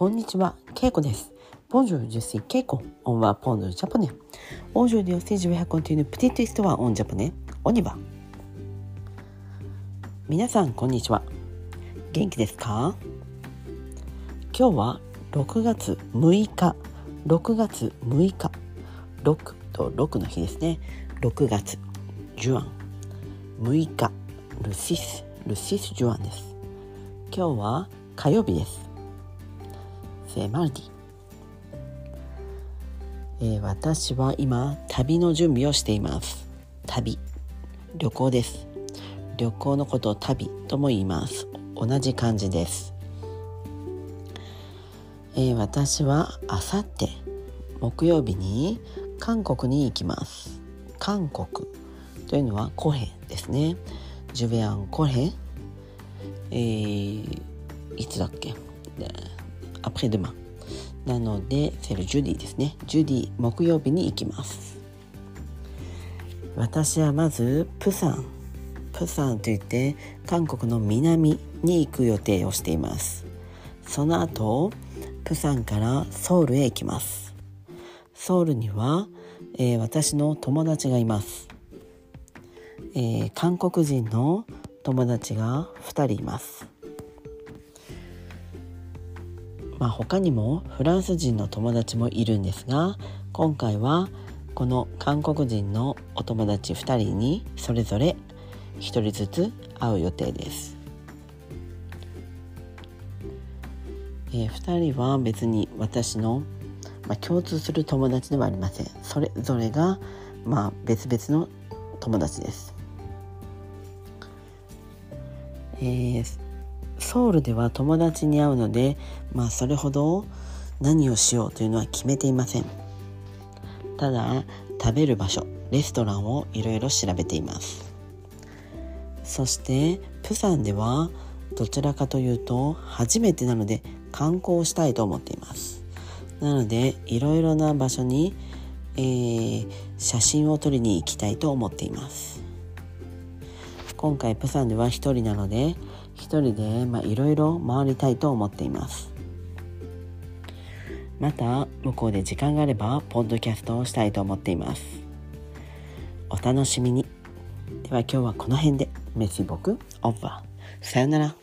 こんにちは、ケイコです。ボンジュージュケイコ、オンはポンジジャポネ。皆さん、こんにちは。元気ですか？今日は6月6日、6月6日、6と6の日ですね。6月、ジュアン。6日、ルシス、ルシスジュアンです。今日は火曜日です。セマルディ、えー私は今旅の準備をしています。旅。旅行です。旅行のことを旅とも言います。同じ漢字です、えー私はあさって木曜日に韓国に行きます。韓国というのはコヘですね。ジュベアンコヘえーいつだっけ？アプリデマなのでセルジュディですね。ジュディ木曜日に行きます。私はまずプサン。プサンといって韓国の南に行く予定をしています。その後プサンからソウルへ行きます。ソウルには、えー私の友達がいます、えー韓国人の友達が2人います。まあ、他にもフランス人の友達もいるんですが今回はこの韓国人のお友達2人にそれぞれ1人ずつ会う予定です、え2人は別に私の、まあ、共通する友達ではありません。それぞれが、まあ、別々の友達です、えーソウルでは友達に会うのでまあそれほど何をしようというのは決めていません。ただ食べる場所レストランをいろいろ調べています。そしてプサンではどちらかというと初めてなので観光したいと思っています。なのでいろいろな場所に、えー写真を撮りに行きたいと思っています。今回プサンでは一人なので一人でまあいろいろ回りたいと思っています。また向こうで時間があればポッドキャストをしたいと思っています。お楽しみに。では今日はこの辺で。メシボクオーバー。さよなら。